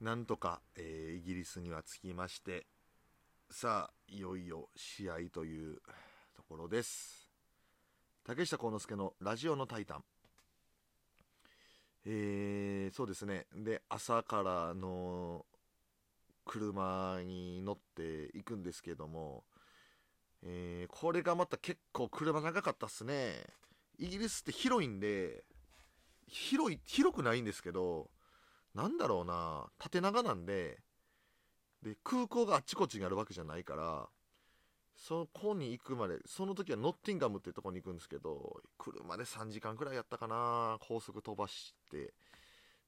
なんとか、えー、イギリスには着きましてさあいよいよ試合というところです。竹下幸之助のラジオのタイタン。えー、そうですね。で朝からの車に乗っていくんですけども、えー、これがまた結構車長かったっすね。イギリスって広いんで広い広くないんですけどなんだろうな縦長なんでで空港があっちこっちにあるわけじゃないからそこに行くまでその時はノッティンガムっていうとこに行くんですけど車で3時間くらいやったかな高速飛ばして。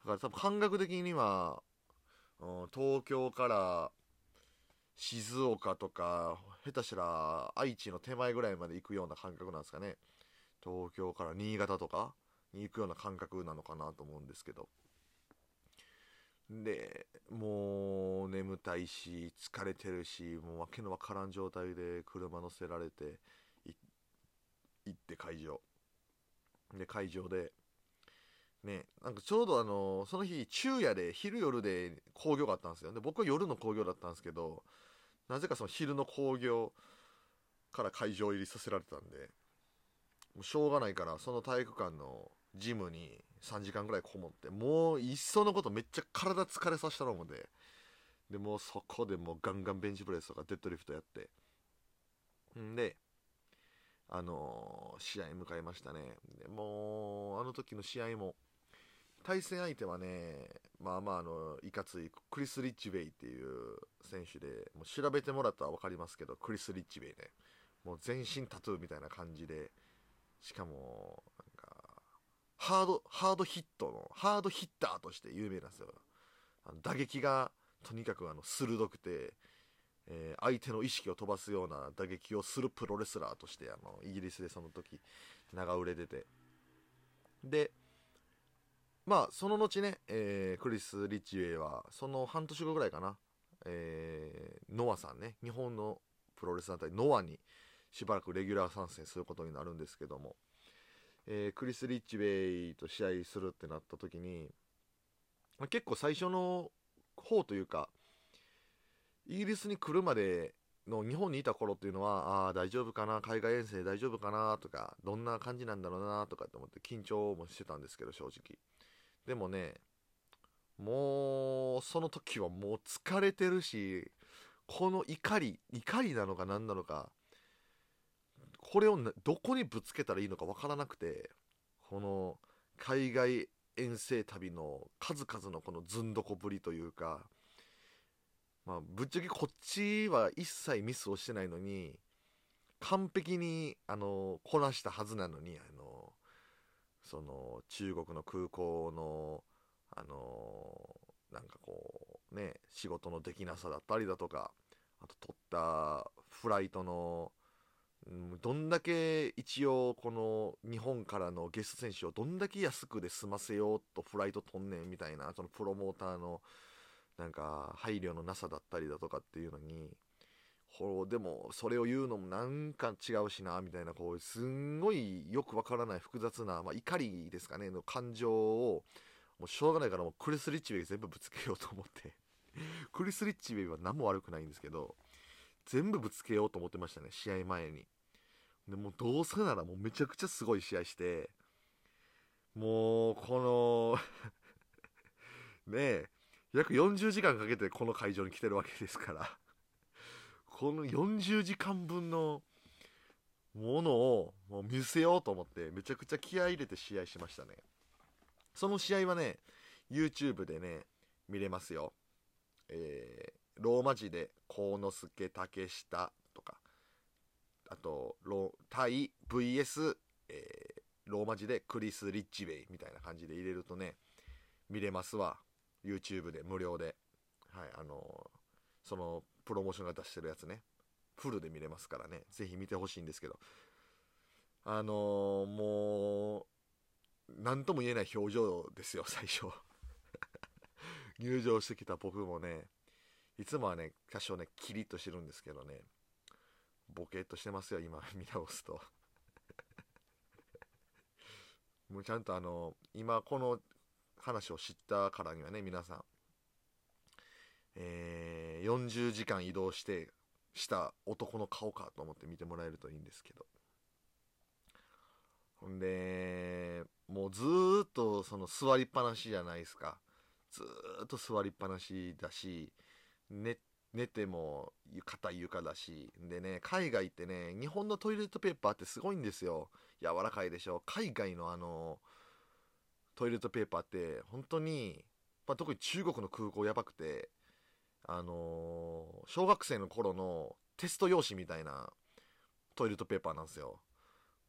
だから多分感覚的には、うん、東京から静岡とか下手したら愛知の手前ぐらいまで行くような感覚なんですかね。東京から新潟とかに行くような感覚なのかなと思うんですけど。でもう眠たいし疲れてるしもう訳のわからん状態で車乗せられて行って会場。で会場でねなんかちょうどあのその日昼夜で昼夜で興行があったんですよ。で僕は夜の興行だったんですけどなぜかその昼の興行から会場入りさせられたんでもうしょうがないからその体育館のジムに3時間ぐらいこもってもういっそのことめっちゃ体疲れさせたろうんででもうそこでもうガンガンベンチプレスとかデッドリフトやってんであのー、試合迎えましたね。でもうあの時の試合も対戦相手はねまあまああのいかついクリス・リッチウェイっていう選手でもう調べてもらったら分かりますけどクリス・リッチウェイね。もう全身タトゥーみたいな感じでしかもハード、ハードヒットの、ハードヒッターとして有名なんですよ。あの打撃がとにかくあの鋭くて、えー、相手の意識を飛ばすような打撃をするプロレスラーとしてあのイギリスでその時長売れてて。でまあその後ね、えー、クリス・リッチウェイはその半年後ぐらいかな、えー、ノアさんね日本のプロレス団体ノアにしばらくレギュラー参戦することになるんですけども。えー、クリス・リッチウェイと試合するってなった時にま結構最初の方というかイギリスに来るまでの日本にいた頃っていうのはああ大丈夫かな海外遠征大丈夫かなとかどんな感じなんだろうなとかって思って緊張もしてたんですけど正直。でもねもうその時はもう疲れてるしこの怒り怒りなのか何なのかこれをどこにぶつけたらいいのか分からなくてこの海外遠征旅の数々のこのずんどこぶりというかまあぶっちゃけこっちは一切ミスをしてないのに完璧にあのこなしたはずなのにあのその中国の空港のあのなんかこうね仕事のできなさだったりだとかあと取ったフライトのうんどんだけ一応この日本からのゲスト選手をどんだけ安くで済ませようとフライト飛んねんみたいなそのプロモーターのなんか配慮のなさだったりだとかっていうのにほでもそれを言うのもなんか違うしなみたいなこうすんごいよくわからない複雑な、まあ、怒りですかねの感情を。もうしょうがないからもうクリス・リッチウェイ全部ぶつけようと思って。クリス・リッチウェイは何も悪くないんですけど全部ぶつけようと思ってましたね試合前に。でもどうせならもうめちゃくちゃすごい試合してもうこの ねえ約40時間かけてこの会場に来てるわけですからこの40時間分のものをもう見せようと思ってめちゃくちゃ気合い入れて試合しましたね。その試合はね YouTube でね見れますよ。えーローマ字で幸之助竹下とかあとロ対 VS、えー、ローマ字でクリス・リッチウェイみたいな感じで入れるとね見れますわ。YouTube で無料で。はいあのー、そのプロモーションが出してるやつね。フルで見れますからね。ぜひ見てほしいんですけど。あのー、もう何とも言えない表情ですよ最初。入場してきた僕もね。いつもはね、多少ね、キリッとしてるんですけどね、ボケっとしてますよ、今、見直すと。もうちゃんとあの、今この話を知ったからにはね、皆さん、えー40時間移動してした男の顔かと思って見てもらえるといいんですけど。ほんでもうずーっとその座りっぱなしじゃないですか。ずーっと座りっぱなしだし寝寝ても硬い床だしでね海外ってね日本のトイレットペーパーってすごいんですよ。柔らかいでしょ？海外のあのトイレットペーパーって本当に、まあ、特に中国の空港やばくてあのー小学生の頃のテスト用紙みたいなトイレットペーパーなんですよ。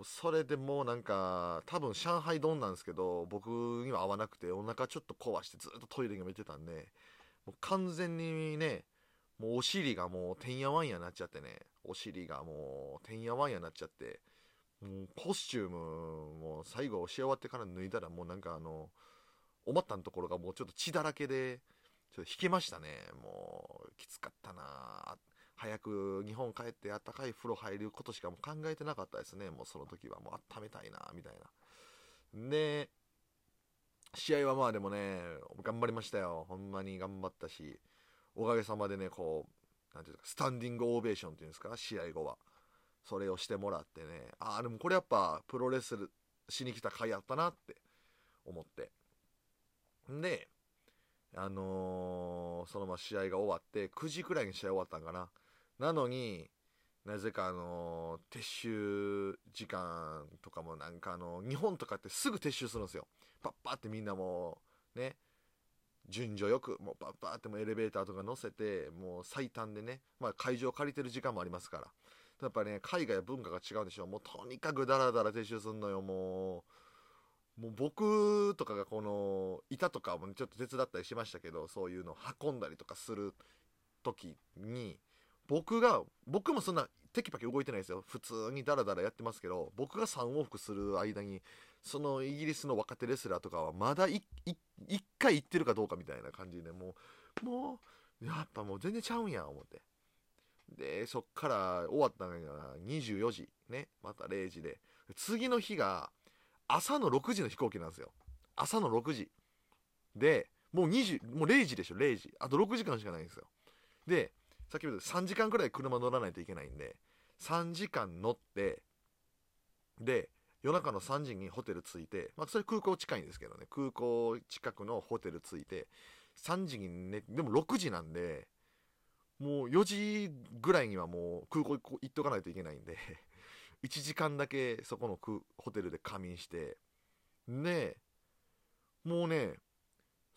それでもうなんか多分上海丼なんですけど僕には合わなくてお腹ちょっと壊してずっとトイレに見てたんでもう完全にねもうお尻がもうてんやわんやなっちゃってね。お尻がもうてんやわんやなっちゃって。もうコスチュームも最後し終わってから脱いだらもうなんかあのおまったのところがもうちょっと血だらけでちょっと引けましたね。もうきつかったな。早く日本帰ってあったかい風呂入ることしかもう考えてなかったですね。もうその時はもう温めたいなみたいな。で試合はまあでもね頑張りましたよ。ほんまに頑張ったしおかげさまでねこうなんていうかスタンディングオベーションっていうんですか？試合後は。それをしてもらってね。ああでもこれやっぱプロレスしに来た回やったなって思って。んであのーそのまま試合が終わって9時くらいに試合終わったんかな。なのになぜかあの撤収時間とかもなんかあの日本とかってすぐ撤収するんですよ。パッパってみんなもうね順序よくもうパッパってもエレベーターとか乗せてもう最短でね、まあ、会場借りてる時間もありますから。やっぱね海外は文化が違うんでしょう。もうとにかくダラダラ撤収すんのよ。もうもう僕とかがこの板とかもちょっと手伝ったりしましたけどそういうのを運んだりとかする時に僕が僕もそんなテキパキ動いてないですよ。普通にダラダラやってますけど僕が3往復する間にそのイギリスの若手レスラーとかはまだ1回行ってるかどうかみたいな感じでもうもうやっぱもう全然ちゃうんや思って。でそっから終わったのが24時ねまた0時で。次の日が朝の6時の飛行機なんですよ。朝の6時。でもう20もう0時でしょ0時。あと6時間しかないんですよ。でさっき言った3時間くらい車乗らないといけないんで3時間乗ってで夜中の3時にホテル着いて、まあ、それ空港近いんですけどね空港近くのホテル着いて3時にねでも6時なんでもう4時ぐらいにはもう空港行っとかないといけないんで1時間だけそこのホテルで仮眠してでもうね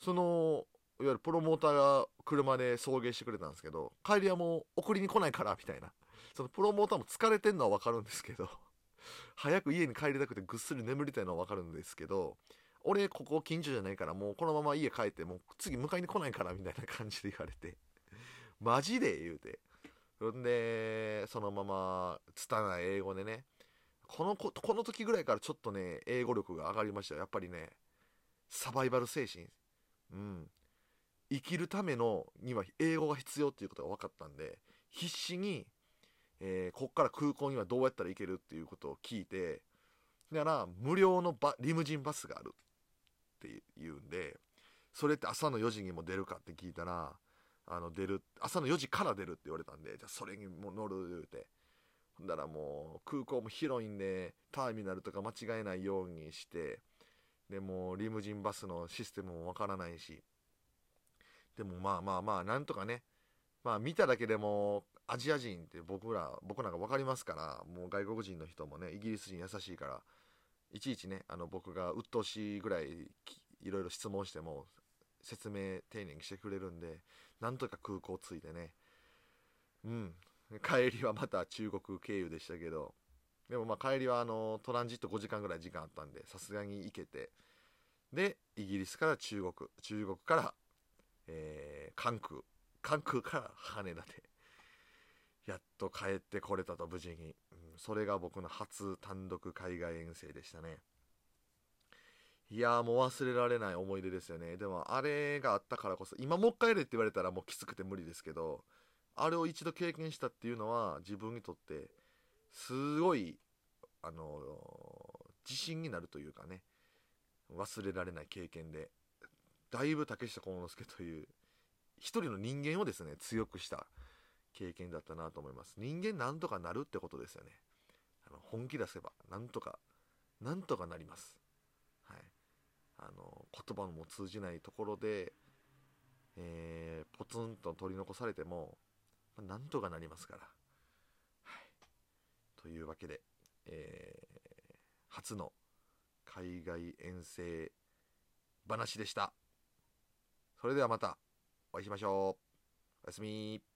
そのいわゆるプロモーターが車で送迎してくれたんですけど帰りはもう送りに来ないからみたいな。そのプロモーターも疲れてんのは分かるんですけど 早く家に帰りたくてぐっすり眠りたいのは分かるんですけど俺ここ近所じゃないからもうこのまま家帰ってもう次迎えに来ないからみたいな感じで言われて。マジで言うて。ほんでそのまま拙い英語でねこのここの時ぐらいからちょっとね英語力が上がりましたやっぱりねサバイバル精神。うん。生きるためのには英語が必要っていうことが分かったんで必死に、えーこっから空港にはどうやったら行けるっていうことを聞いてだから無料のバリムジンバスがあるって言うんでそれって朝の4時にも出るかって聞いたらあの出る朝の4時から出るって言われたんでじゃあそれにも乗る言うて。ほんだらもう空港も広いんでターミナルとか間違えないようにしてでもリムジンバスのシステムもわからないしでもまあまあまあなんとかねまあ見ただけでもアジア人って僕ら僕なんか分かりますからもう外国人の人もねイギリス人優しいからいちいちねあの僕が鬱陶しいぐらいいろいろ質問しても説明丁寧にしてくれるんでなんとか空港着いてねうん。帰りはまた中国経由でしたけどでもまあ帰りはあのトランジット5時間ぐらい時間あったんでさすがに行けてでイギリスから中国中国から、えー関空関空から羽田で やっと帰ってこれたと無事に、うんそれが僕の初単独海外遠征でしたね。いやもう忘れられない思い出ですよね。でもあれがあったからこそ今もう一回やれって言われたらもうきつくて無理ですけどあれを一度経験したっていうのは自分にとってすごいあのー自信になるというかね。忘れられない経験で。だいぶ竹下幸之助という一人の人間をですね強くした経験だったなと思います。人間なんとかなるってことですよね。あの本気出せばなんとかなんとかなります。はい。あの言葉も通じないところで、えー、ポツンと取り残されても、ま、なんとかなりますから、はい、というわけで、えー、初の海外遠征話でした。それではまたお会いしましょう。おやすみ。